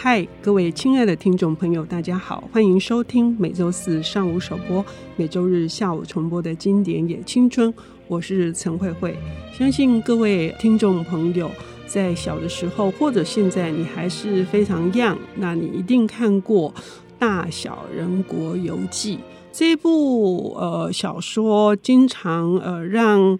嗨，各位亲爱的听众朋友，大家好，欢迎收听每周四上午首播、每周日下午重播的经典也青春。我是陈慧慧。相信各位听众朋友在小的时候，或者现在你还是非常 young，那你一定看过《大小人国游记》这部呃小说，经常呃让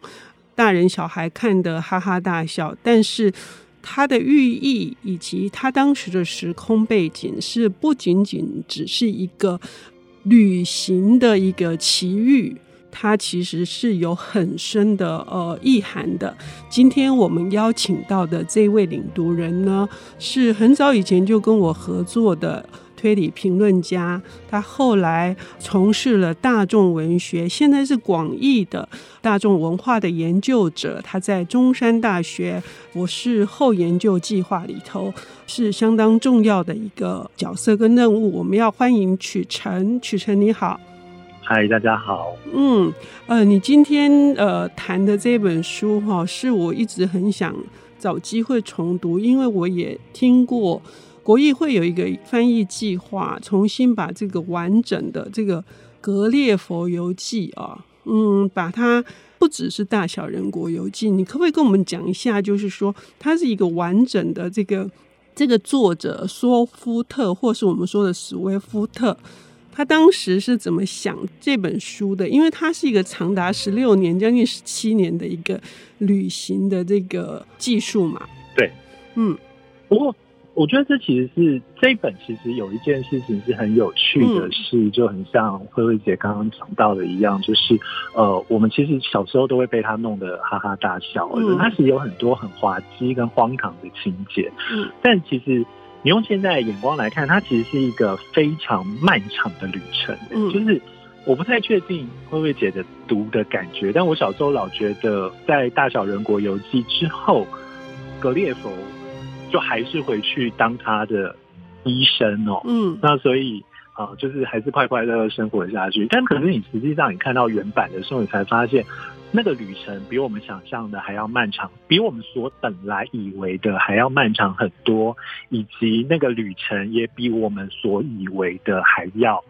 大人小孩看得哈哈大笑，但是。它的寓意以及它当时的时空背景是不仅仅只是一个旅行的一个奇遇，它其实是有很深的呃意涵的。今天我们邀请到的这位领读人呢，是很早以前就跟我合作的。推理评论家，他后来从事了大众文学，现在是广义的大众文化的研究者。他在中山大学博士后研究计划里头是相当重要的一个角色跟任务。我们要欢迎曲晨，曲晨你好，嗨，大家好。嗯，呃，你今天呃谈的这本书哈，是我一直很想找机会重读，因为我也听过。国艺会有一个翻译计划，重新把这个完整的这个《格列佛游记》啊，嗯，把它不只是《大小人国游记》，你可不可以跟我们讲一下？就是说，它是一个完整的这个这个作者索夫特，或是我们说的史威夫特，他当时是怎么想这本书的？因为它是一个长达十六年、将近十七年的一个旅行的这个技术嘛？对，嗯，不过。我觉得这其实是这一本，其实有一件事情是很有趣的事，是就很像慧慧姐刚刚讲到的一样，就是呃，我们其实小时候都会被他弄得哈哈大笑，嗯，它其实有很多很滑稽跟荒唐的情节，嗯，但其实你用现在的眼光来看，它其实是一个非常漫长的旅程，嗯，就是我不太确定慧慧姐的读的感觉，但我小时候老觉得在《大小人国游记》之后，格列佛。就还是回去当他的医生哦，嗯，那所以啊，就是还是快快乐乐生活下去。但可是你实际上你看到原版的时候，你才发现那个旅程比我们想象的还要漫长，比我们所本来以为的还要漫长很多，以及那个旅程也比我们所以为的还要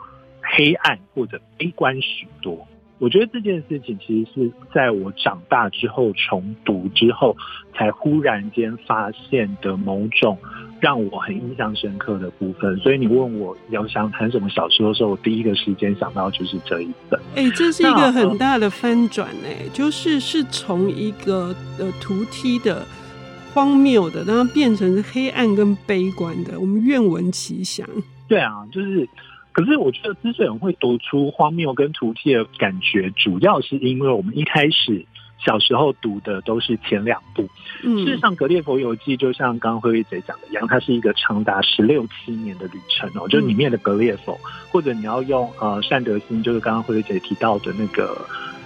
黑暗或者悲观许多。我觉得这件事情其实是在我长大之后重读之后，才忽然间发现的某种让我很印象深刻的部分。所以你问我要想谈什么小说的时候，我第一个时间想到就是这一本。哎、欸，这是一个很大的翻转哎，就是是从一个呃图梯的荒谬的，然后变成黑暗跟悲观的。我们愿闻其详。对啊，就是。可是我觉得之所以会读出荒谬跟突兀的感觉，主要是因为我们一开始小时候读的都是前两部。嗯，事实上，《格列佛游记》就像刚刚辉瑞姐讲的一样，它是一个长达十六七年的旅程哦。就里面的格列佛，或者你要用呃善德心，就是刚刚辉瑞姐提到的那个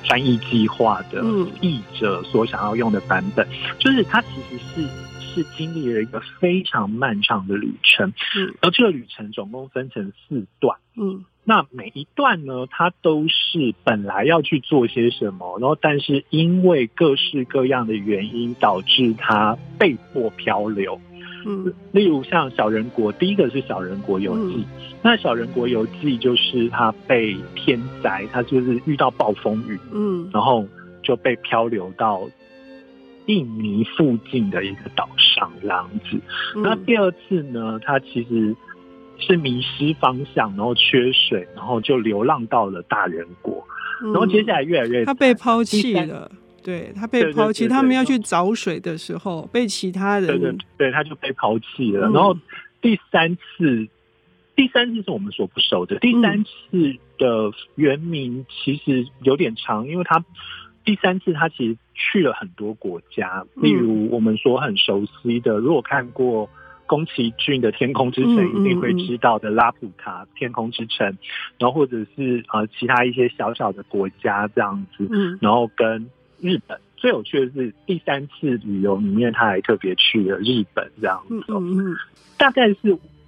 翻译计划的译者所想要用的版本，就是它其实是。是经历了一个非常漫长的旅程，嗯，而这个旅程总共分成四段，嗯，那每一段呢，它都是本来要去做些什么，然后但是因为各式各样的原因导致它被迫漂流，嗯，例如像小人国，第一个是小人国游记，嗯，那小人国游记就是他被天灾，他就是遇到暴风雨，嗯，然后就被漂流到。印尼附近的一个岛上这样子，那第二次呢，他其实是迷失方向，然后缺水，然后就流浪到了大人国，然后接下来越来越，他被抛弃了，对，他被抛弃，他们要去找水的时候被其他人，对对对，他就被抛弃了。然后第三次，第三次是我们所不熟的，第三次的原名其实有点长，因为他。第三次，他其实去了很多国家，例如我们所很熟悉的，如果看过宫崎骏的《天空之城》，一定会知道的拉普卡天空之城，然后或者是呃其他一些小小的国家这样子，然后跟日本最有趣的是第三次旅游里面，他还特别去了日本这样子，嗯嗯大概是。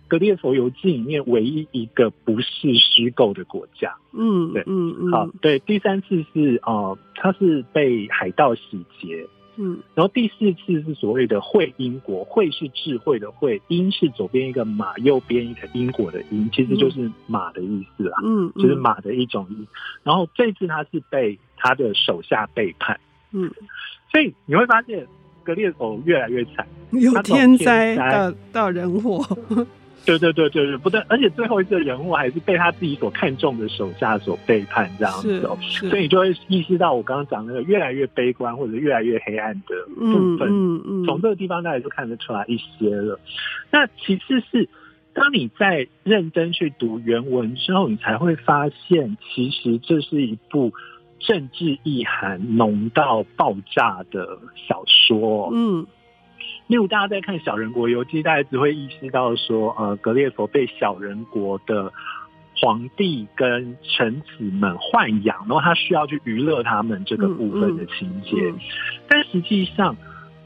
《格列佛游记》里面唯一一个不是虚构的国家，嗯，对，嗯嗯，好，对，第三次是呃，他是被海盗洗劫，嗯，然后第四次是所谓的会英国，会是智慧的会，英是左边一个马，右边一个英国的英，其实就是马的意思啦，嗯，就是马的一种音。然后这次他是被他的手下背叛，嗯，所以你会发现格列佛越来越惨，由天灾到到人祸。对对对对对，不但，而且最后一个人物还是被他自己所看重的手下所背叛这样子哦，所以你就会意识到我刚刚讲那个越来越悲观或者越来越黑暗的部分，嗯嗯，从这个地方大家就看得出来一些了。那其次是当你在认真去读原文之后，你才会发现，其实这是一部政治意涵浓到爆炸的小说，嗯。例如，大家在看《小人国游记》，大家只会意识到说，呃，格列佛被小人国的皇帝跟臣子们豢养，然后他需要去娱乐他们这个部分的情节。嗯嗯、但实际上，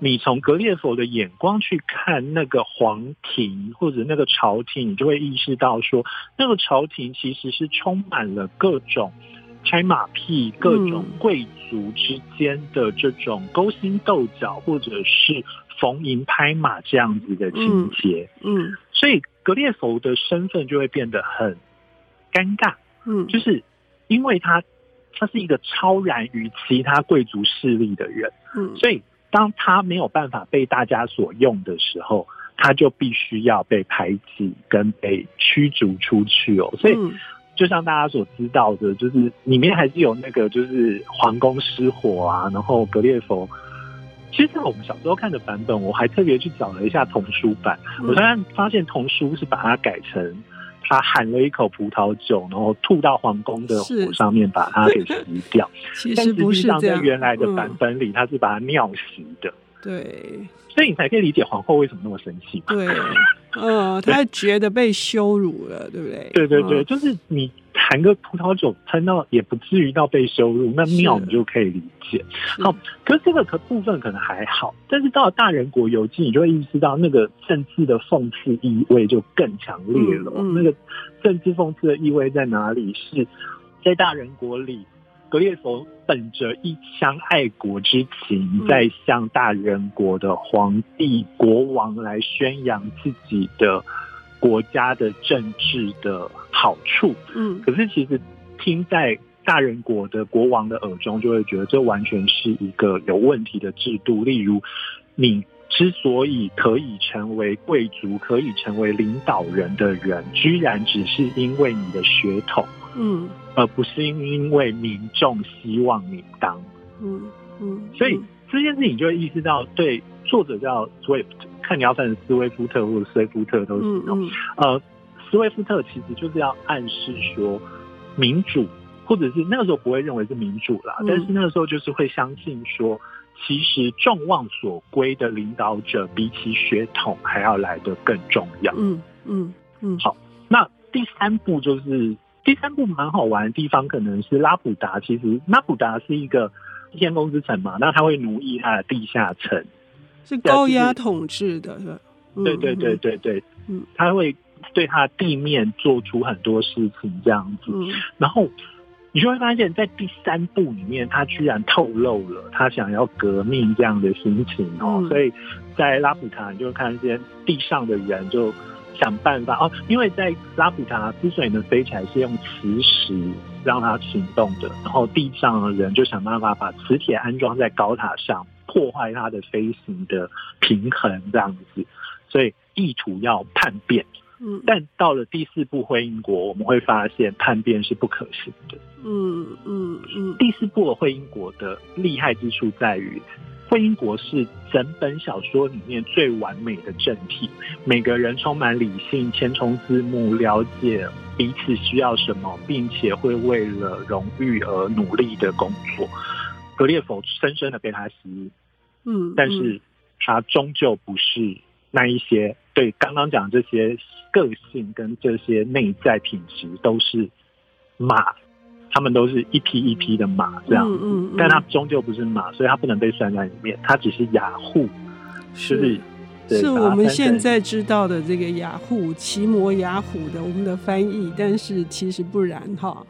你从格列佛的眼光去看那个皇庭或者那个朝廷，你就会意识到说，那个朝廷其实是充满了各种拍马屁、各种贵族之间的这种勾心斗角，或者是。逢迎拍马这样子的情节，嗯，嗯，所以格列佛的身份就会变得很尴尬，嗯，就是因为他他是一个超然于其他贵族势力的人，嗯，所以当他没有办法被大家所用的时候，他就必须要被排挤跟被驱逐出去哦，所以就像大家所知道的，就是里面还是有那个就是皇宫失火啊，然后格列佛。其实，在我们小时候看的版本，我还特别去找了一下童书版。我突然发现童书是把它改成他含了一口葡萄酒，然后吐到皇宫的火上面，把它给熄掉。其实不是这样，但实际上在原来的版本里，他是把它尿洗的。对，所以你才可以理解皇后为什么那么生气。对，嗯，他觉得被羞辱了，对不对？对对对，就是你。含个葡萄酒喷到也不至于到被羞辱，那尿你就可以理解。好，可是这个可部分可能还好，但是到了大人国游记，你就会意识到那个政治的讽刺意味就更强烈了。嗯嗯、那个政治讽刺的意味在哪里？是在大人国里，格列佛本着一腔爱国之情，在向大人国的皇帝、国王来宣扬自己的。国家的政治的好处，嗯，可是其实听在大人国的国王的耳中，就会觉得这完全是一个有问题的制度。例如，你之所以可以成为贵族，可以成为领导人的人，居然只是因为你的血统，嗯，而不是因为民众希望你当，嗯嗯，所以这件事情就会意识到，对作者叫 Swift。看你要分斯威夫特或者斯威夫特都是。嗯嗯、呃，斯威夫特其实就是要暗示说，民主或者是那个时候不会认为是民主啦，嗯、但是那个时候就是会相信说，其实众望所归的领导者比起血统还要来得更重要。嗯嗯嗯。好，那第三步就是第三步蛮好玩的地方，可能是拉普达。其实拉普达是一个天空之城嘛，那他会奴役他的地下城。是高压统治的，是吧？对对对对对，嗯，他会对它地面做出很多事情，这样子。嗯，然后你就会发现，在第三部里面，他居然透露了他想要革命这样的心情哦。嗯，所以在拉普塔，你就看见地上的人就想办法哦，因为在拉普塔之所以能飞起来，是用磁石让它行动的，然后地上的人就想办法把磁铁安装在高塔上。破坏它的飞行的平衡，这样子，所以意图要叛变。嗯，但到了第四部《会英国》，我们会发现叛变是不可行的。嗯嗯嗯。第四部的《会英国》的厉害之处在于，《会英国》是整本小说里面最完美的正体，每个人充满理性，填充字幕，了解彼此需要什么，并且会为了荣誉而努力的工作。格列佛深深的被他吸引，嗯，但是他终究不是那一些对刚刚讲这些个性跟这些内在品质都是马，他们都是一匹一匹的马这样子，嗯嗯嗯、但他终究不是马，所以他不能被算在里面，他只是雅虎，是是，是我们现在知道的这个雅虎，奇摩雅虎的我们的翻译，但是其实不然哈。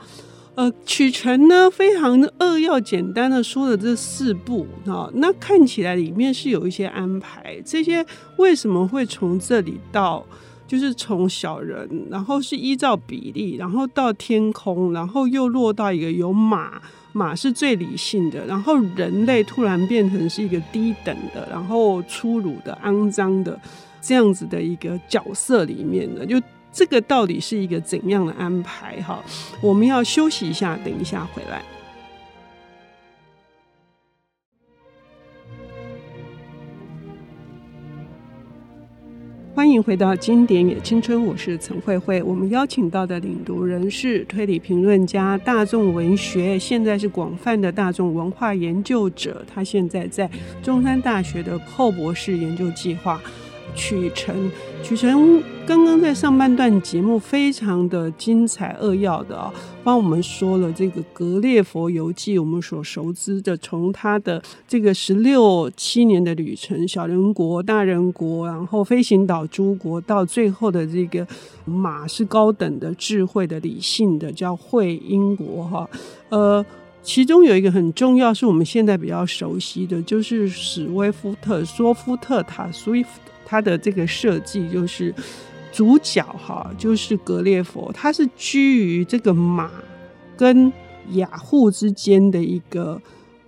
呃，曲程呢非常的扼要简单的说了这四部啊，那看起来里面是有一些安排，这些为什么会从这里到，就是从小人，然后是依照比例，然后到天空，然后又落到一个有马，马是最理性的，然后人类突然变成是一个低等的，然后粗鲁的、肮脏的这样子的一个角色里面的，就。这个到底是一个怎样的安排？哈，我们要休息一下，等一下回来。欢迎回到《经典也青春》，我是陈慧慧。我们邀请到的领读人是推理评论家、大众文学，现在是广泛的大众文化研究者。他现在在中山大学的后博士研究计划。曲程，曲晨刚刚在上半段节目非常的精彩扼要的啊，帮我们说了这个《格列佛游记》，我们所熟知的，从他的这个十六七年的旅程，小人国、大人国，然后飞行岛诸国，到最后的这个马是高等的、智慧的、理性的，叫会英国哈。呃，其中有一个很重要，是我们现在比较熟悉的，就是史威夫特、索夫特塔、Swift。它的这个设计就是主角哈，就是格列佛，他是居于这个马跟雅护之间的一个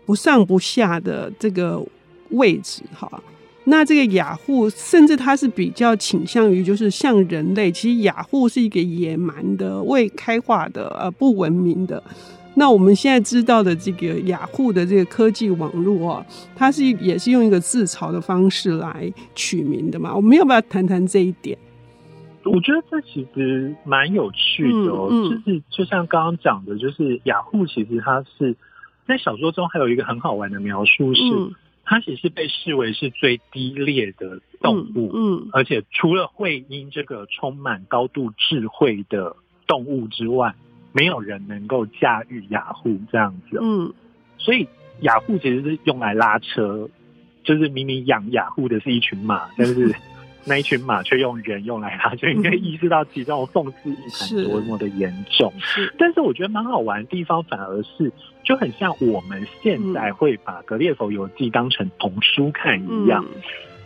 不上不下的这个位置哈。那这个雅护甚至他是比较倾向于就是像人类，其实雅护是一个野蛮的、未开化的、呃不文明的。那我们现在知道的这个雅虎的这个科技网络啊，它是也是用一个自嘲的方式来取名的嘛？我们要不要谈谈这一点？我觉得这其实蛮有趣的哦，嗯嗯、就是就像刚刚讲的，就是雅虎其实它是在小说中还有一个很好玩的描述是，嗯、它其实被视为是最低劣的动物，嗯，嗯而且除了会因这个充满高度智慧的动物之外。没有人能够驾驭雅虎这样子，嗯，所以雅虎其实是用来拉车，就是明明养雅虎的是一群马，但是 那一群马却用人用来拉车，你可以意识到其中讽刺意涵多么的严重。是，但是我觉得蛮好玩的地方，反而是就很像我们现在会把《格列佛游记》当成童书看一样。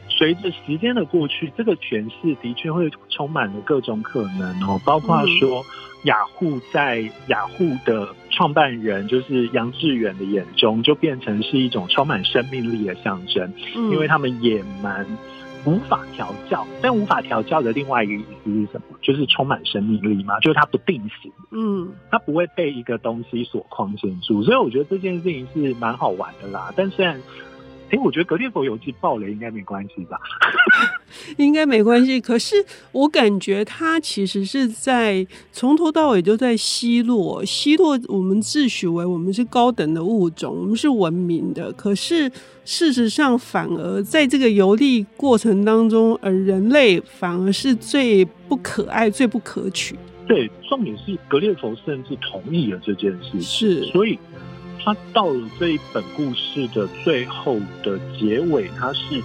随着时间的过去，这个诠释的确会充满了各种可能哦，包括说。雅虎在雅虎的创办人就是杨致远的眼中，就变成是一种充满生命力的象征，嗯、因为他们野蛮无法调教，但无法调教的另外一个意思是什么？就是充满生命力嘛，就是它不定型，嗯，它不会被一个东西所框限住，所以我觉得这件事情是蛮好玩的啦。但虽然。哎，我觉得《格列佛游记》爆雷应该没关系吧？应该没关系。可是我感觉他其实是在从头到尾就在奚落，奚落我们自诩为我们是高等的物种，我们是文明的。可是事实上，反而在这个游历过程当中，而人类反而是最不可爱、最不可取。对，重点是格列佛甚至同意了这件事，是所以。他到了这一本故事的最后的结尾，他是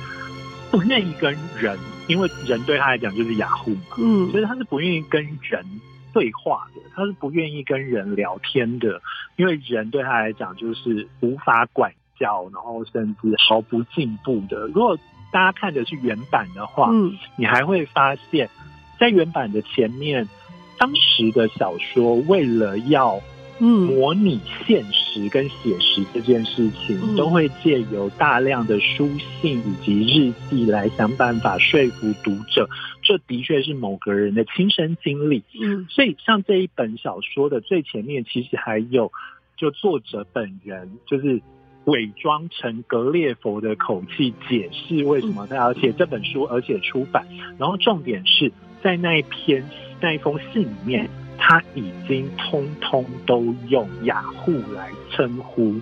不愿意跟人，因为人对他来讲就是雅虎嘛，嗯，所以他是不愿意跟人对话的，他是不愿意跟人聊天的，因为人对他来讲就是无法管教，然后甚至毫不进步的。如果大家看的是原版的话，嗯，你还会发现，在原版的前面，当时的小说为了要。嗯，模拟现实跟写实这件事情，嗯、都会借由大量的书信以及日记来想办法说服读者，这的确是某个人的亲身经历。嗯，所以像这一本小说的最前面，其实还有就作者本人，就是伪装成格列佛的口气解释为什么他要写这本书，而且出版。然后重点是在那一篇那一封信里面。他已经通通都用雅虎来称呼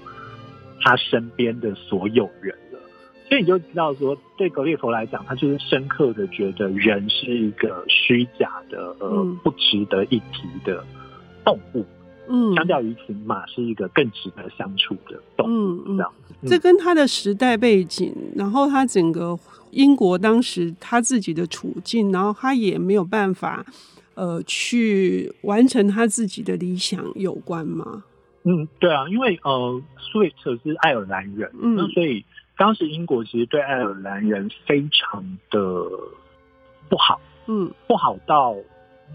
他身边的所有人了，所以你就知道说，对格列佛来讲，他就是深刻的觉得人是一个虚假的、呃不值得一提的动物。嗯，相较于此，马是一个更值得相处的动物。这样子，这跟他的时代背景，然后他整个英国当时他自己的处境，然后他也没有办法。呃去完成他自己的理想有关吗？嗯，对啊，因为呃，Swift 是爱尔兰人，嗯，那所以当时英国其实对爱尔兰人非常的不好，嗯，不好到。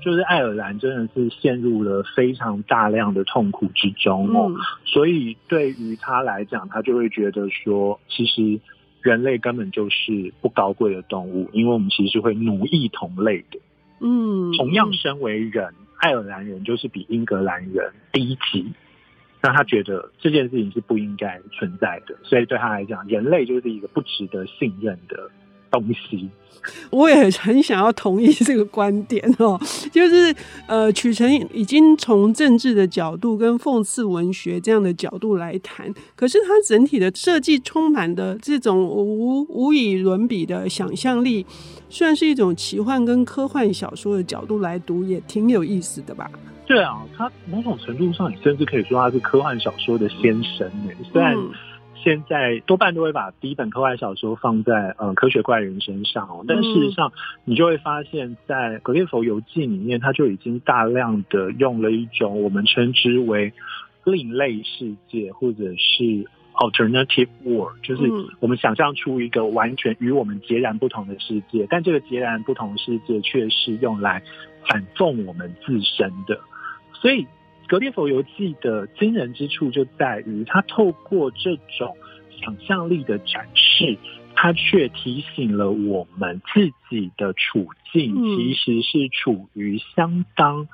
就是爱尔兰真的是陷入了非常大量的痛苦之中哦，嗯、所以对于他来讲，他就会觉得说，其实人类根本就是不高贵的动物，因为我们其实会奴役同类的。嗯，同样身为人，嗯、爱尔兰人就是比英格兰人低级，那他觉得这件事情是不应该存在的，所以对他来讲，人类就是一个不值得信任的东西。我也很想要同意这个观点哦，就是呃，曲成已经从政治的角度跟讽刺文学这样的角度来谈，可是它整体的设计充满的这种无无以伦比的想象力，虽然是一种奇幻跟科幻小说的角度来读，也挺有意思的吧？对啊，它某种程度上，你甚至可以说它是科幻小说的先声诶，虽然。现在多半都会把第一本科幻小说放在呃科学怪人身上哦，但事实上你就会发现，在《格列佛游记》里面，它就已经大量的用了一种我们称之为另类世界，或者是 alternative world，就是我们想象出一个完全与我们截然不同的世界，但这个截然不同的世界却是用来反讽我们自身的，所以。《格列佛游记》的惊人之处就在于，它透过这种想象力的展示，它却提醒了我们自己的处境其实是处于相当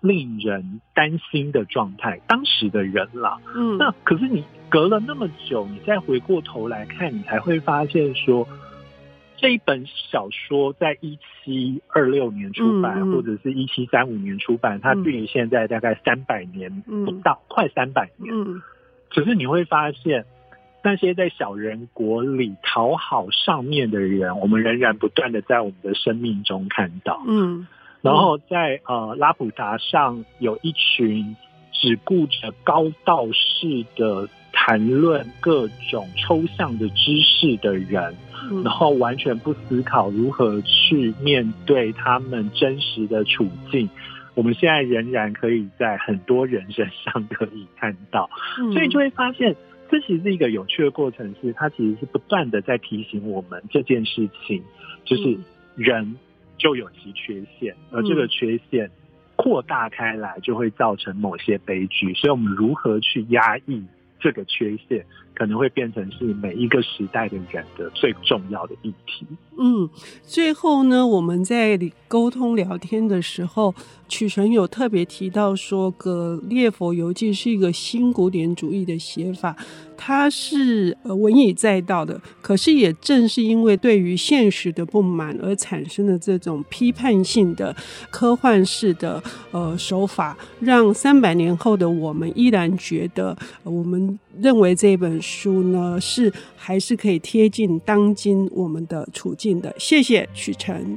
令人担心的状态。当时的人啦，嗯，那可是你隔了那么久，你再回过头来看，你才会发现说。这一本小说在一七二六年出版，嗯嗯、或者是一七三五年出版，它距离现在大概三百年不到，嗯、快三百年。嗯，可是你会发现，那些在小人国里讨好上面的人，我们仍然不断的在我们的生命中看到。嗯，然后在呃拉普达上有一群只顾着高道士的谈论各种抽象的知识的人。然后完全不思考如何去面对他们真实的处境，我们现在仍然可以在很多人身上可以看到，所以就会发现这其实是一个有趣的过程，是它其实是不断的在提醒我们这件事情，就是人就有其缺陷，而这个缺陷扩大开来就会造成某些悲剧，所以我们如何去压抑这个缺陷？可能会变成是每一个时代的人的最重要的议题。嗯，最后呢，我们在沟通聊天的时候，曲澄有特别提到说，《格列佛游记》是一个新古典主义的写法，它是呃文以载道的。可是也正是因为对于现实的不满而产生的这种批判性的科幻式的呃手法，让三百年后的我们依然觉得，我们认为这本书。呢是还是可以贴近当今我们的处境的。谢谢曲澄。